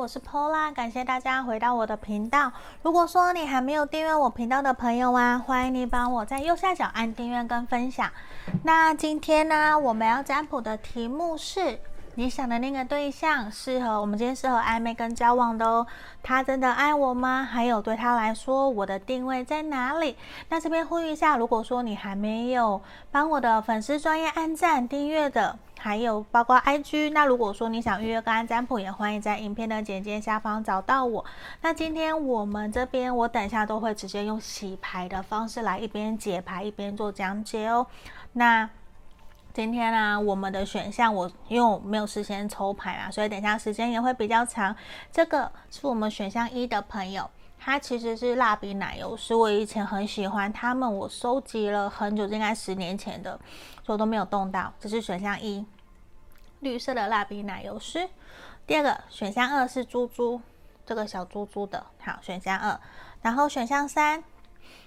我是 Pola，感谢大家回到我的频道。如果说你还没有订阅我频道的朋友啊，欢迎你帮我在右下角按订阅跟分享。那今天呢，我们要占卜的题目是。你想的那个对象适合我们今天适合暧昧跟交往的哦，他真的爱我吗？还有对他来说，我的定位在哪里？那这边呼吁一下，如果说你还没有帮我的粉丝专业按赞订阅的，还有包括 IG，那如果说你想预约个案占卜，也欢迎在影片的简介下方找到我。那今天我们这边，我等一下都会直接用洗牌的方式来一边解牌一边做讲解哦。那。今天呢、我们的选项我因为我没有事先抽牌啦，所以等下时间也会比较长。这个是我们选项一的朋友，它其实是蜡笔奶油，是我以前很喜欢他们，我收集了很久，应该十年前的，所以我都没有动到。这是选项一，绿色的蜡笔奶油师。第二个选项二是猪猪，这个小猪猪的，好，选项二。然后选项三。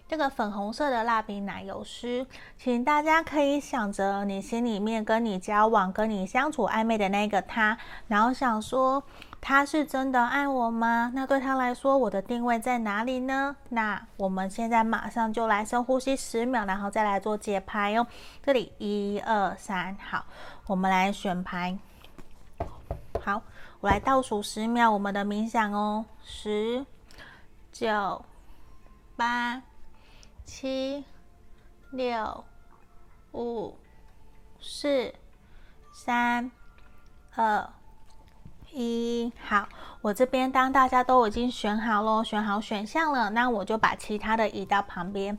这个粉红色的蜡笔奶油师，请大家可以想着你心里面跟你交往、跟你相处暧昧的那个他，然后想说他是真的爱我吗？那对他来说，我的定位在哪里呢？那我们现在马上就来深呼吸十秒，然后再来做解牌哦。这里一二三，好，我们来选牌。好，我来倒数十秒，我们的冥想哦，十、九、八。七、六、五、四、三、二、一，好，我这边当大家都已经选好了，选好选项了，那我就把其他的移到旁边。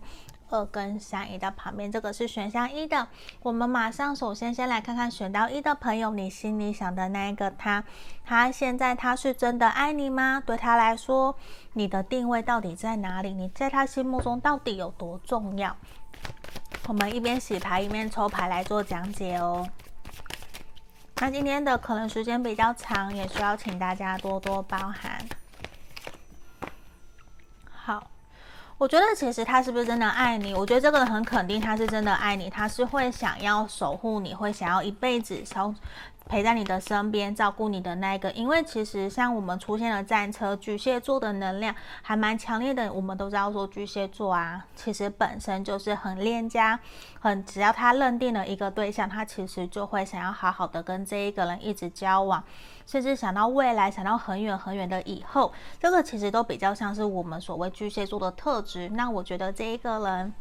二跟三移到旁边，这个是选项一的。我们马上首先先来看看选到一的朋友，你心里想的那一个他，他现在他是真的爱你吗？对他来说，你的定位到底在哪里？你在他心目中到底有多重要？我们一边洗牌一边抽牌来做讲解哦。那今天的可能时间比较长，也需要请大家多多包涵。好。我觉得其实他是不是真的爱你？我觉得这个人很肯定他是真的爱你，他是会想要守护你，会想要一辈子陪在你的身边，照顾你的那一个。因为其实像我们出现了战车巨蟹座的能量还蛮强烈的，我们都知道说巨蟹座啊，其实本身就是很恋家，很只要他认定了一个对象，他其实就会想要好好的跟这一个人一直交往。甚至想到未来，想到很远很远的以后，这个其实都比较像是我们所谓巨蟹座的特质。那我觉得这一个人，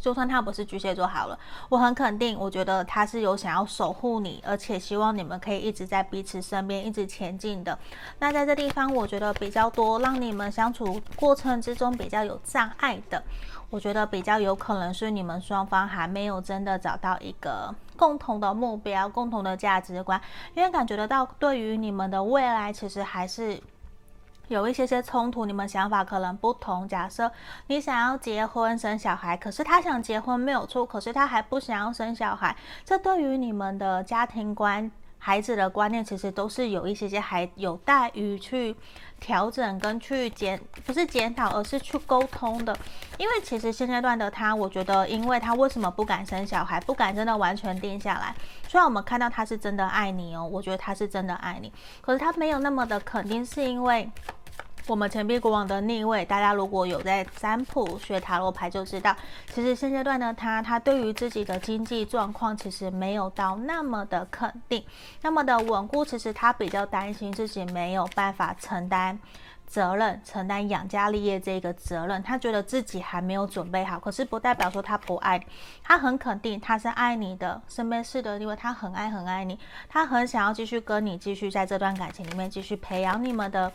就算他不是巨蟹座好了，我很肯定，我觉得他是有想要守护你，而且希望你们可以一直在彼此身边，一直前进的。那在这地方，我觉得比较多让你们相处过程之中比较有障碍的。我觉得比较有可能是你们双方还没有真的找到一个共同的目标、共同的价值观，因为感觉得到对于你们的未来，其实还是有一些些冲突，你们想法可能不同。假设你想要结婚生小孩，可是他想结婚没有错，可是他还不想要生小孩，这对于你们的家庭观。孩子的观念其实都是有一些些还有待于去调整跟去检，不是检讨，而是去沟通的。因为其实现阶段的他，我觉得，因为他为什么不敢生小孩，不敢真的完全定下来。虽然我们看到他是真的爱你哦，我觉得他是真的爱你，可是他没有那么的肯定，是因为。我们钱币国王的逆位，大家如果有在占卜学塔罗牌就知道，其实现阶段呢，他他对于自己的经济状况其实没有到那么的肯定，那么的稳固。其实他比较担心自己没有办法承担责任，承担养家立业这个责任。他觉得自己还没有准备好，可是不代表说他不爱，他很肯定他是爱你的，身边是的，因为他很爱很爱你，他很想要继续跟你继续在这段感情里面继续培养你们的。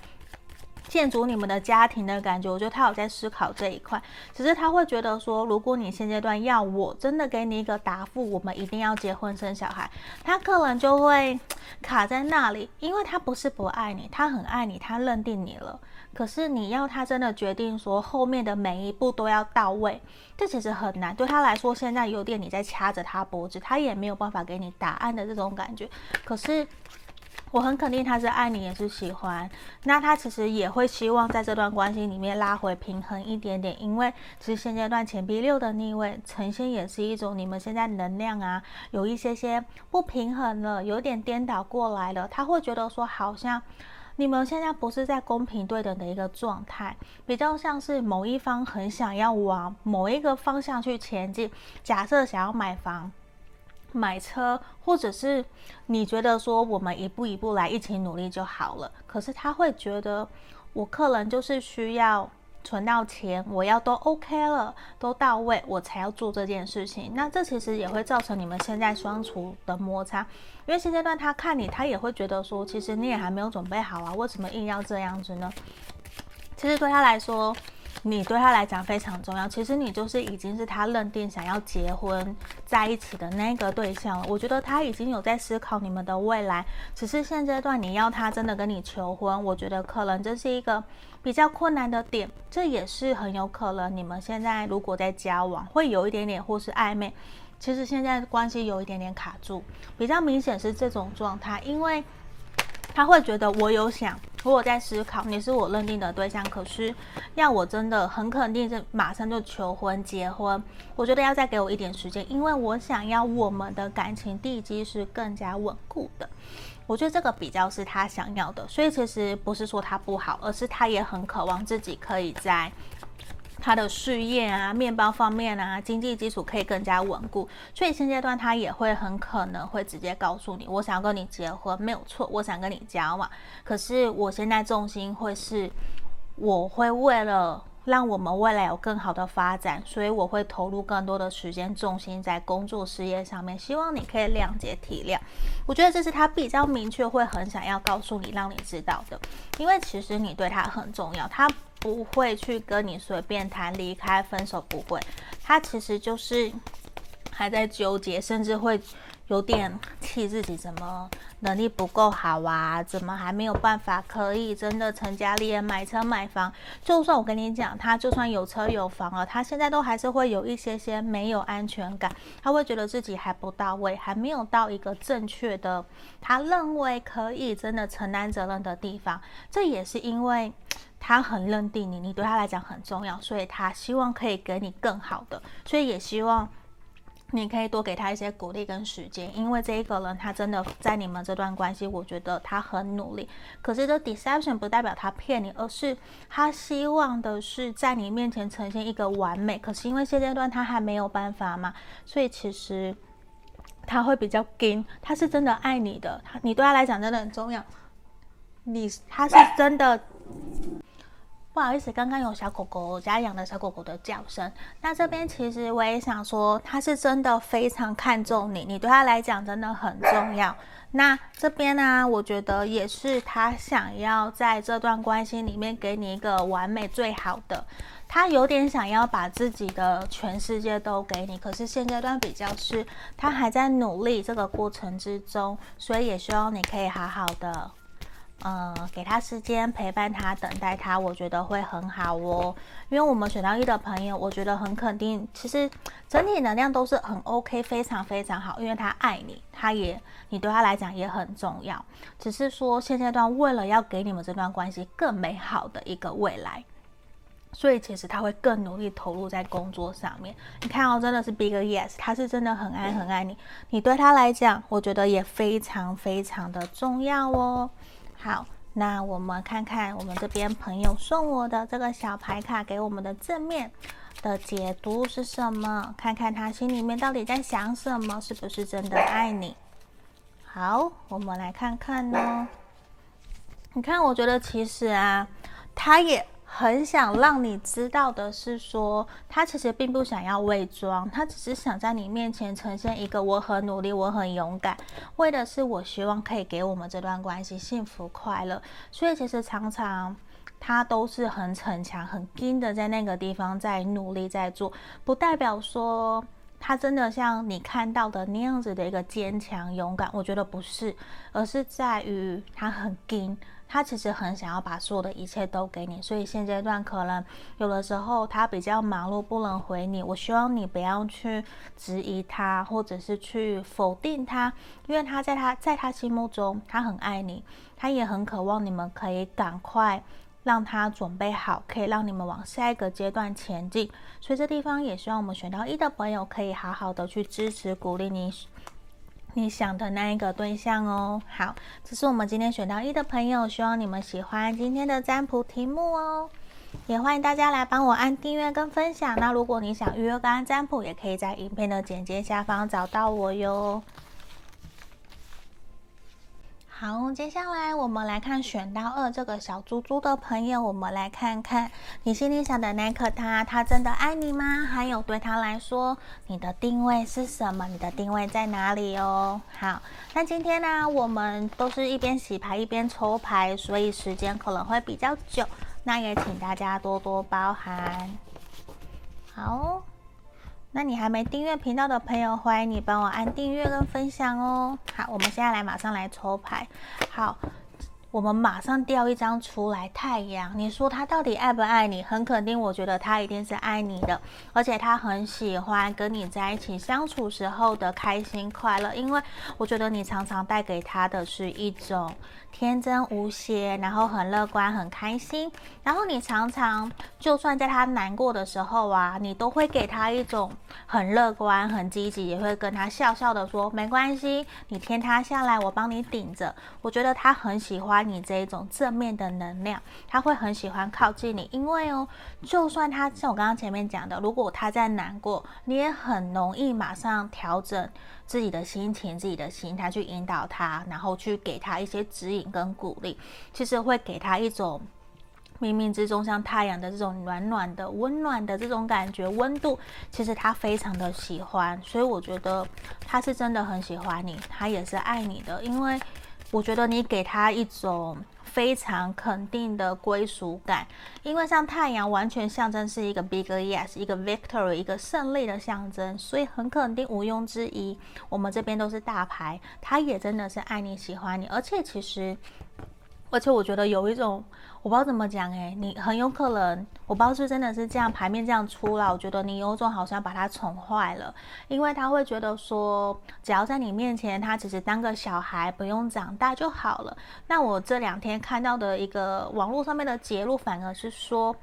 建筑你们的家庭的感觉，我觉得他有在思考这一块。只是他会觉得说，如果你现阶段要我真的给你一个答复，我们一定要结婚生小孩，他可能就会卡在那里，因为他不是不爱你，他很爱你，他认定你了。可是你要他真的决定说后面的每一步都要到位，这其实很难。对他来说，现在有点你在掐着他脖子，他也没有办法给你答案的这种感觉。可是。我很肯定他是爱你，也是喜欢。那他其实也会希望在这段关系里面拉回平衡一点点，因为其实现阶段钱币六的逆位呈现也是一种你们现在能量啊有一些些不平衡了，有点颠倒过来了。他会觉得说好像你们现在不是在公平对等的一个状态，比较像是某一方很想要往某一个方向去前进。假设想要买房、买车，或者是你觉得说我们一步一步来，一起努力就好了。可是他会觉得，我客人就是需要。存到钱，我要都 OK 了，都到位，我才要做这件事情。那这其实也会造成你们现在相处的摩擦，因为现阶段他看你，他也会觉得说，其实你也还没有准备好啊，为什么硬要这样子呢？其实对他来说。你对他来讲非常重要，其实你就是已经是他认定想要结婚在一起的那个对象了。我觉得他已经有在思考你们的未来，只是现阶段你要他真的跟你求婚，我觉得可能这是一个比较困难的点。这也是很有可能你们现在如果在交往会有一点点或是暧昧，其实现在关系有一点点卡住，比较明显是这种状态，因为他会觉得我有想。我在思考，你是我认定的对象，可是要我真的很肯定，是马上就求婚结婚，我觉得要再给我一点时间，因为我想要我们的感情地基是更加稳固的。我觉得这个比较是他想要的，所以其实不是说他不好，而是他也很渴望自己可以在。他的事业啊，面包方面啊，经济基础可以更加稳固，所以现阶段他也会很可能会直接告诉你，我想要跟你结婚，没有错，我想跟你交往，可是我现在重心会是，我会为了让我们未来有更好的发展，所以我会投入更多的时间重心在工作事业上面，希望你可以谅解体谅。我觉得这是他比较明确会很想要告诉你，让你知道的，因为其实你对他很重要，他。不会去跟你随便谈离开、分手，不会。他其实就是还在纠结，甚至会有点气自己怎么能力不够好啊？怎么还没有办法可以真的成家立业、买车买房？就算我跟你讲，他就算有车有房了，他现在都还是会有一些些没有安全感。他会觉得自己还不到位，还没有到一个正确的，他认为可以真的承担责任的地方。这也是因为。他很认定你，你对他来讲很重要，所以他希望可以给你更好的，所以也希望你可以多给他一些鼓励跟时间，因为这一个人他真的在你们这段关系，我觉得他很努力。可是这 deception 不代表他骗你，而是他希望的是在你面前呈现一个完美。可是因为现阶段他还没有办法嘛，所以其实他会比较紧，他是真的爱你的，他你对他来讲真的很重要，你他是真的。不好意思，刚刚有小狗狗，我家养的小狗狗的叫声。那这边其实我也想说，他是真的非常看重你，你对他来讲真的很重要。那这边呢、我觉得也是他想要在这段关系里面给你一个完美最好的。他有点想要把自己的全世界都给你，可是现阶段比较是他还在努力这个过程之中，所以也希望你可以好好的。嗯，给他时间陪伴他，等待他，我觉得会很好哦。因为我们选到一的朋友，我觉得很肯定，其实整体能量都是很 OK，非常非常好。因为他爱你，他也你对他来讲也很重要。只是说现阶段为了要给你们这段关系更美好的一个未来，所以其实他会更努力投入在工作上面。你看哦，真的是 Big Yes，他是真的很爱很爱你。你对他来讲，我觉得也非常非常的重要哦。好，那我们看看我们这边朋友送我的这个小牌卡给我们的正面的解读是什么？看看他心里面到底在想什么，是不是真的爱你？好，我们来看看呢。你看，我觉得其实啊，他也。很想让你知道的是说，他其实并不想要伪装，他只是想在你面前呈现一个我很努力，我很勇敢，为的是我希望可以给我们这段关系幸福快乐。所以其实常常他都是很逞强、很拼的，在那个地方在努力在做，不代表说他真的像你看到的那样子的一个坚强勇敢。我觉得不是，而是在于他很拼。他其实很想要把所有的一切都给你，所以现阶段可能有的时候他比较忙碌，不能回你。我希望你不要去质疑他，或者是去否定他，因为他在他在他心目中，他很爱你，他也很渴望你们可以赶快让他准备好，可以让你们往下一个阶段前进。所以这地方也希望我们选到一的朋友可以好好的去支持鼓励你。你想的那一个对象哦。好，这是我们今天选到一的朋友，希望你们喜欢今天的占卜题目哦。也欢迎大家来帮我按订阅跟分享。那如果你想预约个案占卜，也可以在影片的简介下方找到我哟。好，接下来我们来看选到二这个小猪猪的朋友，我们来看看你心里想的那颗他，他真的爱你吗？还有对他来说，你的定位是什么？你的定位在哪里哦？好，那今天呢，我们都是一边洗牌一边抽牌，所以时间可能会比较久，那也请大家多多包涵。好。那你还没订阅频道的朋友，欢迎你帮我按订阅跟分享哦。好，我们现在来马上来抽牌。好。我们马上掉一张出来，太阳。你说他到底爱不爱你？很肯定，我觉得他一定是爱你的，而且他很喜欢跟你在一起相处时候的开心快乐，因为我觉得你常常带给他的是一种天真无邪，然后很乐观、很开心。然后你常常就算在他难过的时候啊，你都会给他一种很乐观、很积极，也会跟他笑笑的说没关系，你天塌下来我帮你顶着。我觉得他很喜欢。你这一种正面的能量，他会很喜欢靠近你，因为哦，就算他像我刚刚前面讲的，如果他在难过，你也很容易马上调整自己的心情、自己的心态去引导他，然后去给他一些指引跟鼓励，其实会给他一种冥冥之中像太阳的这种暖暖的、温暖的这种感觉、温度，其实他非常的喜欢，所以我觉得他是真的很喜欢你，他也是爱你的，因为。我觉得你给他一种非常肯定的归属感，因为像太阳完全象征是一个 big yes，一个 victory，一个胜利的象征，所以很肯定毋庸置疑。我们这边都是大牌，他也真的是爱你、喜欢你，而且其实。而且我觉得有一种，我不知道怎么讲诶，你很有可能，我不知道是真的是这样，牌面这样出来，我觉得你有种好像把他宠坏了，因为他会觉得说，只要在你面前，他只是当个小孩，不用长大就好了。那我这两天看到的一个网络上面的结论，反而是说，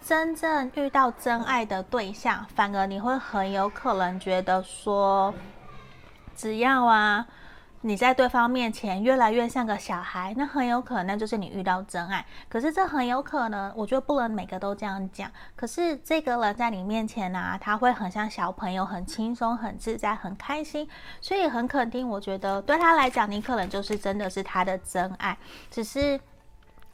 真正遇到真爱的对象，反而你会很有可能觉得说，只要啊。你在对方面前越来越像个小孩，那很有可能就是你遇到真爱。可是这很有可能，我觉得不能每个都这样讲。可是这个人在你面前呢、他会很像小朋友，很轻松、很自在、很开心，所以很肯定。我觉得对他来讲，你可能就是真的是他的真爱。只是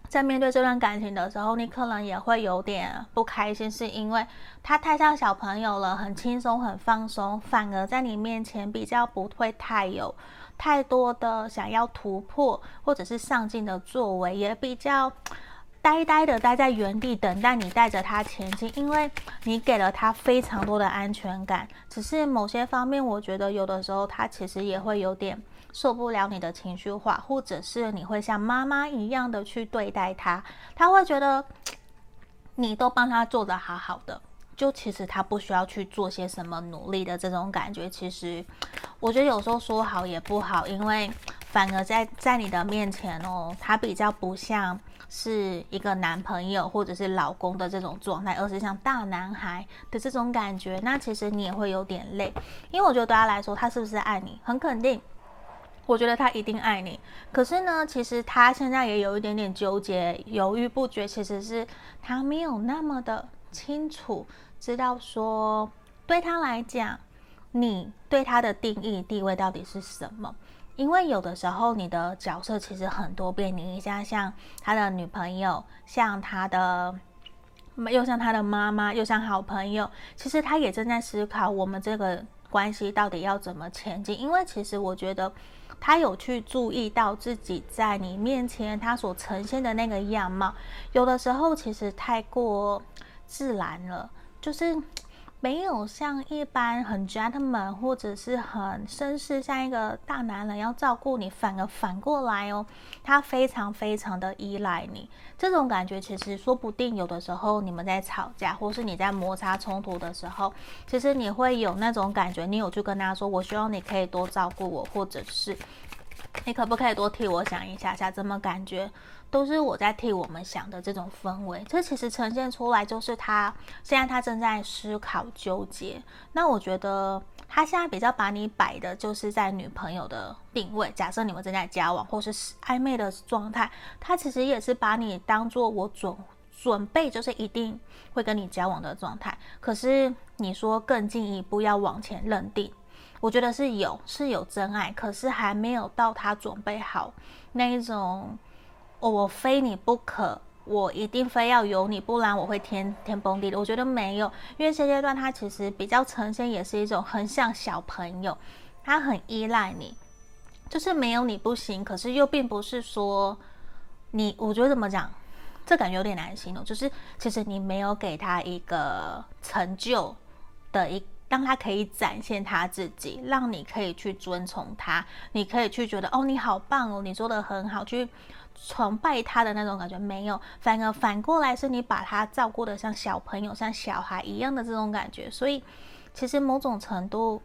在面对这段感情的时候，你可能也会有点不开心，是因为他太像小朋友了，很轻松、很放松，反而在你面前比较不会太有。太多的想要突破或者是上进的作为，也比较 呆呆的待在原地，等待你带着他前进，因为你给了他非常多的安全感。只是某些方面，我觉得有的时候他其实也会有点受不了你的情绪化，或者是你会像妈妈一样的去对待他，他会觉得 你都帮他做的好好的。就其实他不需要去做些什么努力的这种感觉，其实我觉得有时候说好也不好，因为反而在在你的面前哦，他比较不像是一个男朋友或者是老公的这种状态，而是像大男孩的这种感觉。那其实你也会有点累，因为我觉得对他来说，他是不是爱你很肯定，我觉得他一定爱你。可是呢，其实他现在也有一点点纠结、犹豫不决，其实是他没有那么的清楚。知道说，对他来讲，你对他的定义地位到底是什么？因为有的时候你的角色其实很多变，你一下像他的女朋友，像他的，又像他的妈妈，又像好朋友。其实他也正在思考，我们这个关系到底要怎么前进。因为其实我觉得他有去注意到自己在你面前他所呈现的那个样貌，有的时候其实太过自然了。就是没有像一般很 gentleman 或者是很绅士，像一个大男人要照顾你，反而反过来哦，他非常非常的依赖你。这种感觉其实说不定有的时候你们在吵架，或是你在摩擦冲突的时候，其实你会有那种感觉，你有去跟他说，我希望你可以多照顾我，或者是你可不可以多替我想一下下？怎么感觉都是我在替我们想的这种氛围？这其实呈现出来就是他现在他正在思考纠结。那我觉得他现在比较把你摆的就是在女朋友的定位。假设你们正在交往或是暧昧的状态，他其实也是把你当做我准准备，就是一定会跟你交往的状态。可是你说更进一步要往前认定。我觉得是有，是有真爱，可是还没有到他准备好那一种，哦，我非你不可，我一定非要有你，不然我会天天崩地裂。我觉得没有，因为现阶段他其实比较呈现也是一种很像小朋友，他很依赖你，就是没有你不行，可是又并不是说你，我觉得怎么讲，这感觉有点难形容，就是其实你没有给他一个成就的一。让他可以展现他自己，让你可以去尊崇他，你可以去觉得哦，你好棒哦，你做得很好，去崇拜他的那种感觉没有，反而反过来是你把他照顾得像小朋友、像小孩一样的这种感觉，所以其实某种程度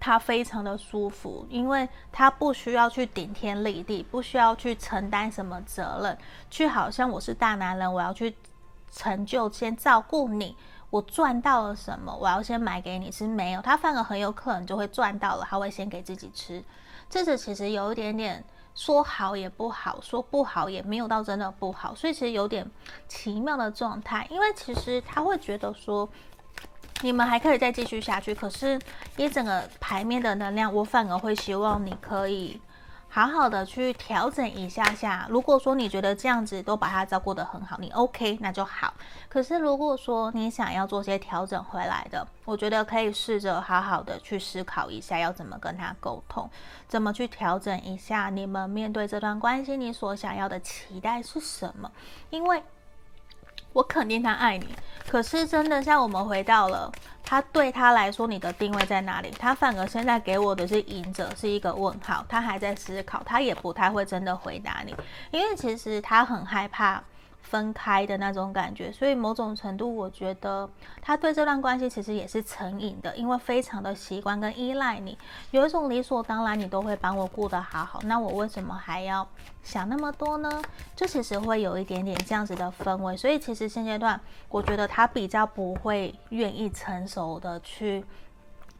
他非常的舒服，因为他不需要去顶天立地，不需要去承担什么责任，去好像我是大男人，我要去成就、先照顾你。我赚到了什么？我要先买给你，是没有，他反而很有可能就会赚到了，他会先给自己吃。这是其实有一点点说好也不好，说不好也没有到真的不好，所以其实有点奇妙的状态。因为其实他会觉得说，你们还可以再继续下去，可是一整个牌面的能量，我反而会希望你可以。好好的去调整一下下。如果说你觉得这样子都把他照顾得很好，你 OK 那就好。可是如果说你想要做些调整回来的，我觉得可以试着好好的去思考一下，要怎么跟他沟通，怎么去调整一下你们面对这段关系，你所想要的期待是什么？因为。我肯定他爱你，可是真的像我们回到了他对他来说，你的定位在哪里？他反而现在给我的是隐者，是一个问号，他还在思考，他也不太会真的回答你，因为其实他很害怕。分开的那种感觉，所以某种程度，我觉得他对这段关系其实也是成瘾的，因为非常的习惯跟依赖你，有一种理所当然，你都会帮我顾得好好，那我为什么还要想那么多呢？就其实会有一点点这样子的氛围，所以其实现阶段，我觉得他比较不会愿意成熟的去。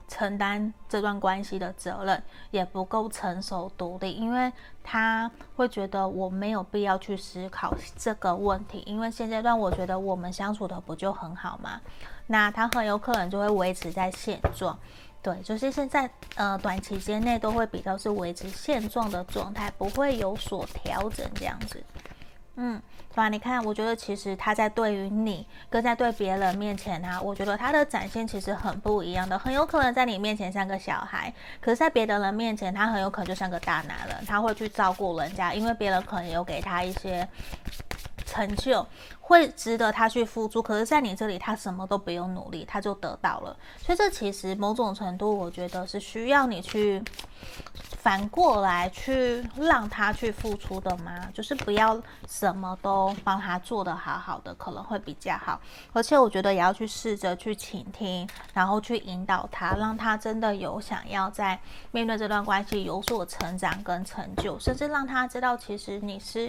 承担这段关系的责任也不够成熟独立，因为他会觉得我没有必要去思考这个问题，因为现阶段我觉得我们相处的不就很好吗？那他很有可能就会维持在现状，对，就是现在呃短期间内都会比较是维持现状的状态，不会有所调整这样子，嗯。对吧，你看，我觉得其实他在对于你跟在对别人面前啊，我觉得他的展现其实很不一样的，很有可能在你面前像个小孩，可是在别的人面前，他很有可能就像个大男人，他会去照顾人家，因为别人可能有给他一些成就，会值得他去付出，可是在你这里，他什么都不用努力，他就得到了，所以这其实某种程度，我觉得是需要你去。反过来去让他去付出的吗？就是不要什么都帮他做得好好的，可能会比较好。而且我觉得也要去试着去倾听，然后去引导他，让他真的有想要在面对这段关系有所成长跟成就，甚至让他知道其实你是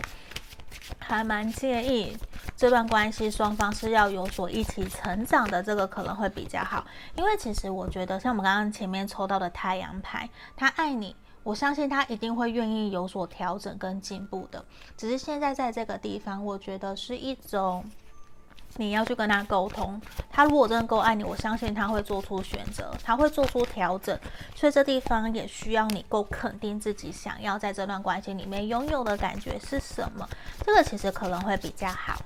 还蛮介意这段关系双方是要有所一起成长的，这个可能会比较好。因为其实我觉得像我们刚刚前面抽到的太阳牌，他爱你。我相信他一定会愿意有所调整跟进步的，只是现在在这个地方，我觉得是一种你要去跟他沟通。他如果真的够爱你，我相信他会做出选择，他会做出调整。所以这地方也需要你够肯定自己想要在这段关系里面拥有的感觉是什么，这个其实可能会比较好。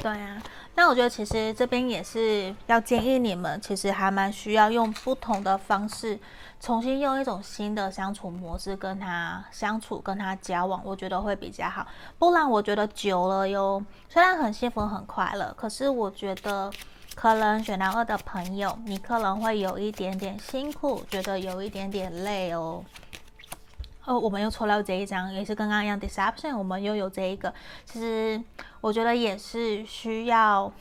对啊，那我觉得其实这边也是要建议你们，其实还蛮需要用不同的方式，重新用一种新的相处模式跟他相处，跟他交往，我觉得会比较好。不然我觉得久了哟，虽然很幸福很快乐，可是我觉得可能选到二的朋友，你可能会有一点点辛苦，觉得有一点点累哦。哦，我们又抽到这一张，也是跟刚刚一样，Deception，我们又有这一个。其实我觉得也是需要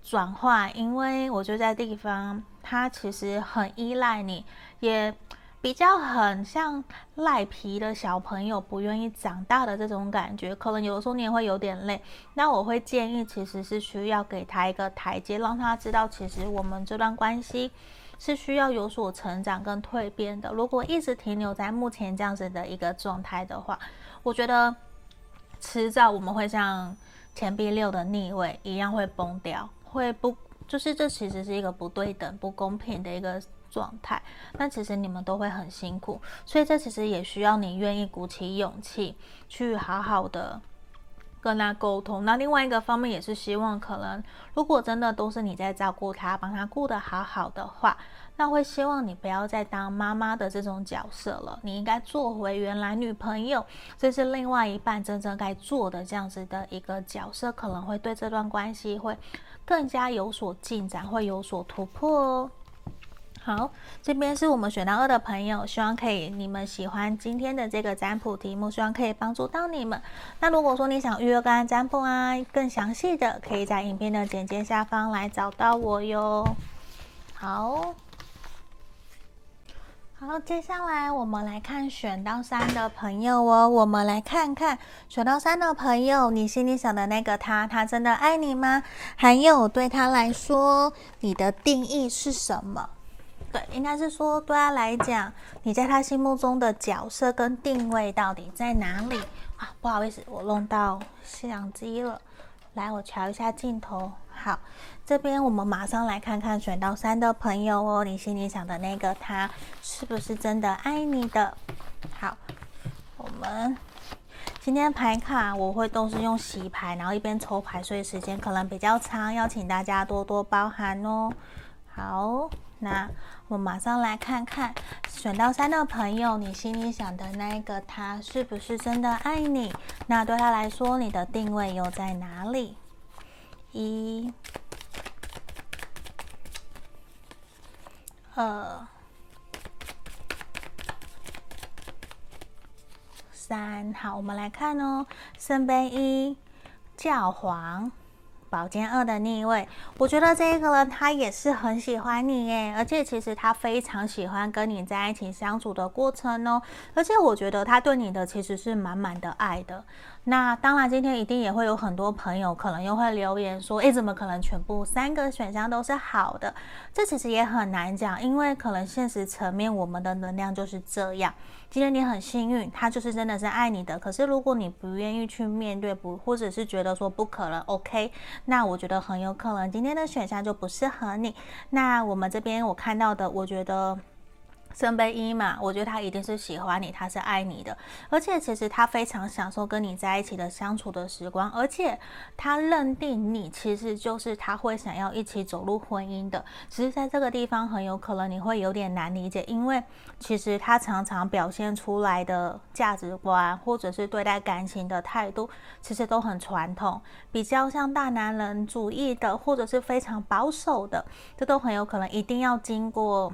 转换，因为我觉得在地方，他其实很依赖你，也比较很像赖皮的小朋友，不愿意长大的这种感觉，可能有的时候你也会有点累。那我会建议，其实是需要给他一个台阶，让他知道，其实我们这段关系是需要有所成长跟蜕变的。如果一直停留在目前这样子的一个状态的话，我觉得迟早我们会像钱币六的逆位一样会崩掉，会不，就是这其实是一个不对等、不公平的一个。状态，那其实你们都会很辛苦，所以这其实也需要你愿意鼓起勇气去好好的跟他沟通。那另外一个方面也是希望，可能如果真的都是你在照顾他，帮他顾得好好的话，那会希望你不要再当妈妈的这种角色了，你应该做回原来女朋友，这是另外一半真正该做的这样子的一个角色，可能会对这段关系会更加有所进展，会有所突破哦。好，这边是我们选到二的朋友，希望可以你们喜欢今天的这个占卜题目，希望可以帮助到你们。那如果说你想预约个案占卜啊，更详细的，可以在影片的简介下方来找到我哟。好，好，接下来我们来看选到三的朋友哦，我们来看看选到三的朋友，你心里想的那个他，他真的爱你吗？还有对他来说，你的定义是什么？对，应该是说对他来讲，你在他心目中的角色跟定位到底在哪里啊？不好意思，我弄到相机了。来，我调一下镜头。好，这边我们马上来看看选到三的朋友哦，你心里想的那个他是不是真的爱你的？好，我们今天牌卡我会都是用洗牌，然后一边抽牌，所以时间可能比较长，要请大家多多包涵哦。好，那。我马上来看看选到三的朋友，你心里想的那一个他是不是真的爱你？那对他来说，你的定位又在哪里？一、二、三，好，我们来看哦。圣杯一，教皇。宝剑二的逆位，我觉得这一个人他也是很喜欢你耶，而且其实他非常喜欢跟你在一起相处的过程哦，而且我觉得他对你的其实是满满的爱的。那当然，今天一定也会有很多朋友可能又会留言说：“诶，怎么可能全部三个选项都是好的？”这其实也很难讲，因为可能现实层面我们的能量就是这样。今天你很幸运，他就是真的是爱你的。可是如果你不愿意去面对，不或者是觉得说不可能，OK，那我觉得很有可能今天的选项就不适合你。那我们这边我看到的，我觉得。圣杯一嘛，我觉得他一定是喜欢你，他是爱你的，而且其实他非常享受跟你在一起的相处的时光，而且他认定你其实就是他会想要一起走入婚姻的。只是在这个地方很有可能你会有点难理解，因为其实他常常表现出来的价值观或者是对待感情的态度，其实都很传统，比较像大男人主义的，或者是非常保守的，这都很有可能一定要经过。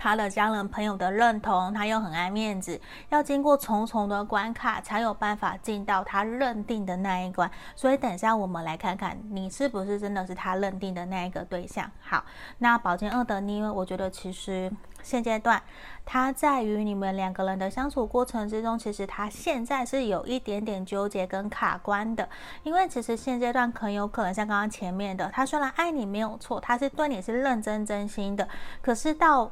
他的家人朋友的认同，他又很爱面子，要经过重重的关卡才有办法进到他认定的那一关。所以等一下我们来看看，你是不是真的是他认定的那一个对象。好，那宝剑二的逆位，我觉得其实现阶段他在于你们两个人的相处过程之中，其实他现在是有一点点纠结跟卡关的，因为其实现阶段很有可能像刚刚前面的，他虽然爱你没有错，他是对你是认真真心的，可是到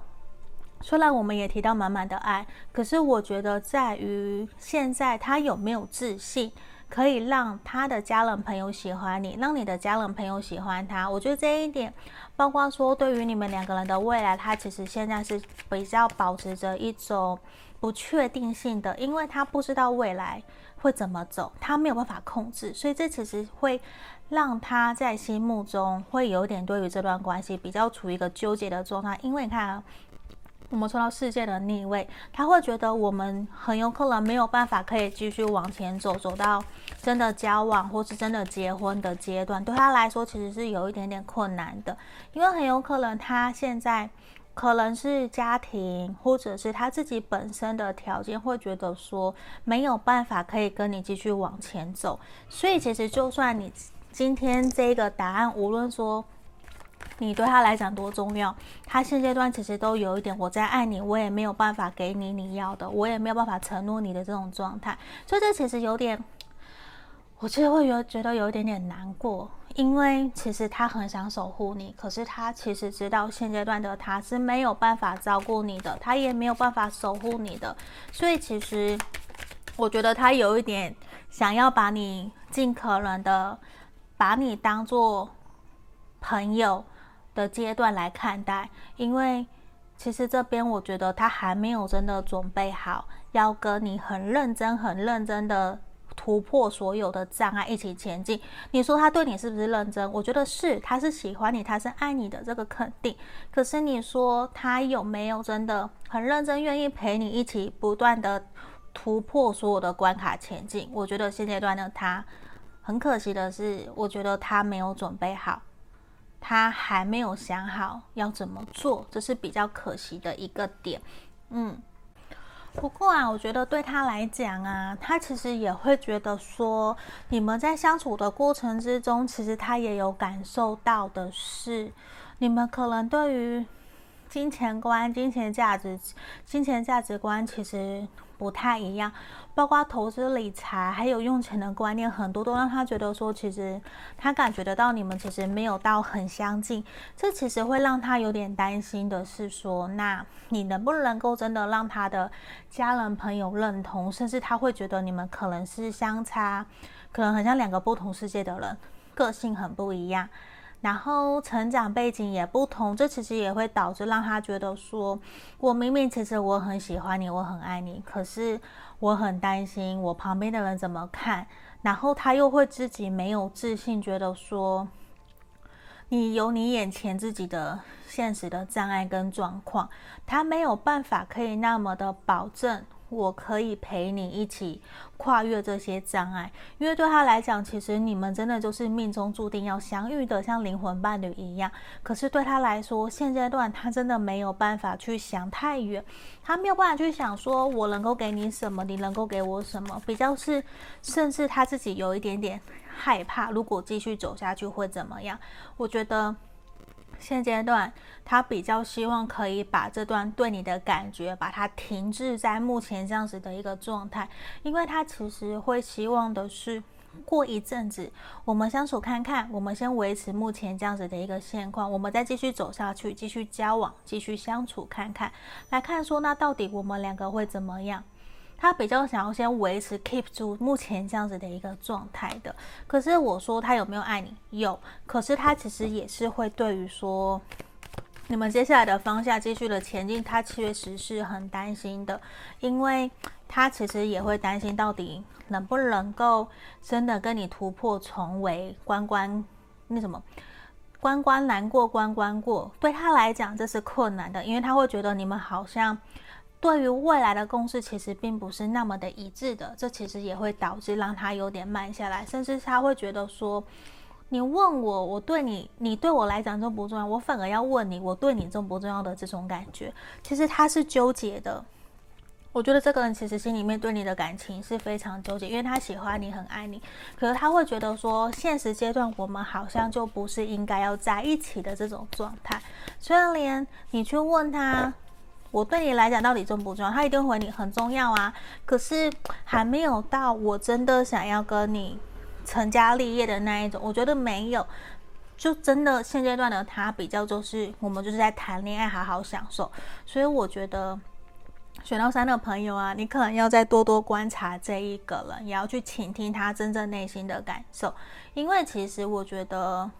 虽然我们也提到满满的爱，可是我觉得在于现在他有没有自信，可以让他的家人朋友喜欢你，让你的家人朋友喜欢他。我觉得这一点，包括说对于你们两个人的未来，他其实现在是比较保持着一种不确定性的，因为他不知道未来会怎么走，他没有办法控制，所以这其实会让他在心目中会有点对于这段关系比较处于一个纠结的状态，因为你看啊。我们说到世界的逆位，他会觉得我们很有可能没有办法可以继续往前走，走到真的交往或是真的结婚的阶段，对他来说其实是有一点点困难的，因为很有可能他现在可能是家庭或者是他自己本身的条件会觉得说没有办法可以跟你继续往前走，所以其实就算你今天这个答案，无论说。你对他来讲多重要，他现阶段其实都有一点我在爱你，我也没有办法给你你要的，我也没有办法承诺你的这种状态，所以这其实有点，我其实会有觉得有一点点难过，因为其实他很想守护你，可是他其实知道现阶段的他是没有办法照顾你的，他也没有办法守护你的，所以其实我觉得他有一点想要把你尽可能的把你当做朋友的阶段来看待，因为其实这边我觉得他还没有真的准备好要跟你很认真、很认真的突破所有的障碍，一起前进。你说他对你是不是认真？我觉得是，他是喜欢你，他是爱你的，这个肯定。可是你说他有没有真的很认真，愿意陪你一起不断的突破所有的关卡前进？我觉得现阶段的他，很可惜的是，我觉得他没有准备好。他还没有想好要怎么做，这是比较可惜的一个点。嗯，不过啊，我觉得对他来讲啊，他其实也会觉得说，你们在相处的过程之中，其实他也有感受到的是，你们可能对于金钱观、金钱价值、金钱价值观其实不太一样。包括投资理财，还有用钱的观念，很多都让他觉得说，其实他感觉得到你们其实没有到很相近。这其实会让他有点担心的是说，那你能不能够真的让他的家人朋友认同，甚至他会觉得你们可能是相差，可能很像两个不同世界的人，个性很不一样。然后成长背景也不同，这其实也会导致让他觉得说，我明明其实我很喜欢你，我很爱你，可是我很担心我旁边的人怎么看。然后他又会自己没有自信，觉得说，你有你眼前自己的现实的障碍跟状况，他没有办法可以那么的保证。我可以陪你一起跨越这些障碍，因为对他来讲，其实你们真的就是命中注定要相遇的，像灵魂伴侣一样。可是对他来说，现阶段他真的没有办法去想太远，他没有办法去想说我能够给你什么，你能够给我什么，比较是，甚至他自己有一点点害怕，如果继续走下去会怎么样？我觉得。现阶段，他比较希望可以把这段对你的感觉，把它停滞在目前这样子的一个状态，因为他其实会希望的是，过一阵子我们相处看看，我们先维持目前这样子的一个现况，我们再继续走下去，继续交往，继续相处看看，来看说那到底我们两个会怎么样。他比较想要先维持 keep 住目前这样子的一个状态的，可是我说他有没有爱你？有，可是他其实也是会对于说你们接下来的方向继续的前进，他确实是很担心的，因为他其实也会担心到底能不能够真的跟你突破重围，关关那什么关关难过关关过，对他来讲这是困难的，因为他会觉得你们好像。对于未来的共识，其实并不是那么的一致的，这其实也会导致让他有点慢下来，甚至他会觉得说，你问我，我对你，你对我来讲重不重要？我反而要问你，我对你重不重要的这种感觉，其实他是纠结的。我觉得这个人其实心里面对你的感情是非常纠结，因为他喜欢你，很爱你，可是他会觉得说，现实阶段我们好像就不是应该要在一起的这种状态，虽然连你去问他。我对你来讲到底重不重要？他一定回你很重要啊，可是还没有到我真的想要跟你成家立业的那一种。我觉得没有，就真的现阶段的他比较就是我们就是在谈恋爱，好好享受。所以我觉得选到三的朋友啊，你可能要再多多观察这一个人，也要去倾听他真正内心的感受，因为其实我觉得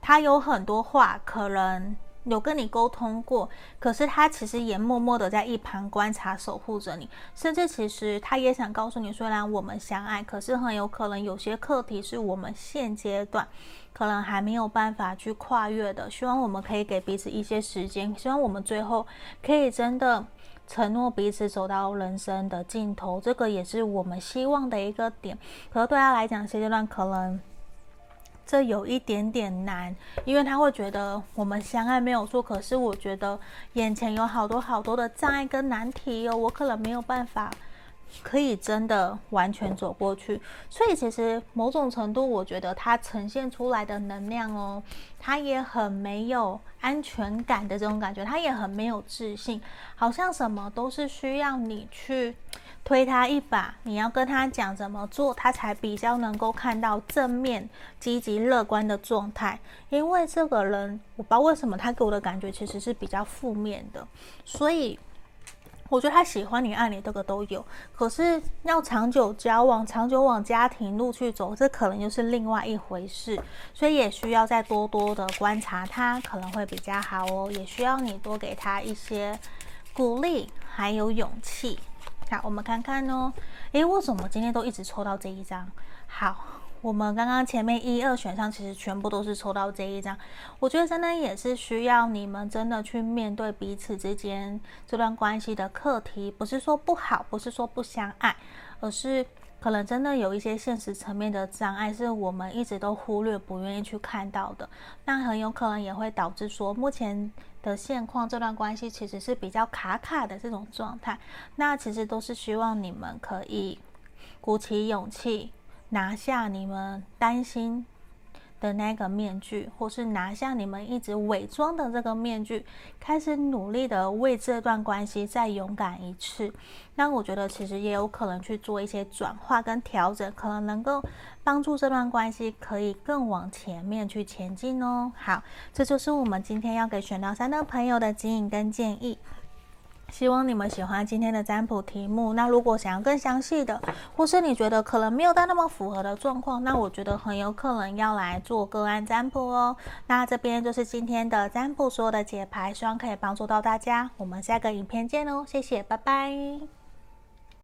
他有很多话可能。有跟你沟通过，可是他其实也默默的在一旁观察、守护着你，甚至其实他也想告诉你，虽然我们相爱，可是很有可能有些课题是我们现阶段可能还没有办法去跨越的。希望我们可以给彼此一些时间，希望我们最后可以真的承诺彼此走到人生的尽头，这个也是我们希望的一个点。可是对他来讲，现阶段可能。这有一点点难，因为他会觉得我们相爱没有错，可是我觉得眼前有好多好多的障碍跟难题哦，我可能没有办法可以真的完全走过去，所以其实某种程度，我觉得它呈现出来的能量哦，它也很没有安全感的这种感觉，它也很没有自信，好像什么都是需要你去推他一把，你要跟他讲怎么做，他才比较能够看到正面、积极、乐观的状态。因为这个人，我不知道为什么他给我的感觉其实是比较负面的，所以。我觉得他喜欢你、爱你，这个都有。可是要长久交往、长久往家庭路去走，这可能又是另外一回事。所以也需要再多多的观察他，可能会比较好哦。也需要你多给他一些鼓励，还有勇气。好，我们看看哦。诶，为什么今天都一直抽到这一张？好。我们刚刚前面一二选项，其实全部都是抽到这一张。我觉得真的也是需要你们真的去面对彼此之间这段关系的课题，不是说不好，不是说不相爱，而是可能真的有一些现实层面的障碍，是我们一直都忽略、不愿意去看到的。那很有可能也会导致说，目前的现况这段关系其实是比较卡卡的这种状态。那其实都是希望你们可以鼓起勇气。拿下你们担心的那个面具，或是拿下你们一直伪装的这个面具，开始努力的为这段关系再勇敢一次。那我觉得其实也有可能去做一些转化跟调整，可能能够帮助这段关系可以更往前面去前进哦。好，这就是我们今天要给选到三的朋友的指引跟建议。希望你们喜欢今天的占卜题目。那如果想要更详细的，或是你觉得可能没有到那么符合的状况，那我觉得很有可能要来做个案占卜哦。那这边就是今天的占卜所有的解牌，希望可以帮助到大家。我们下个影片见哦，谢谢，拜拜。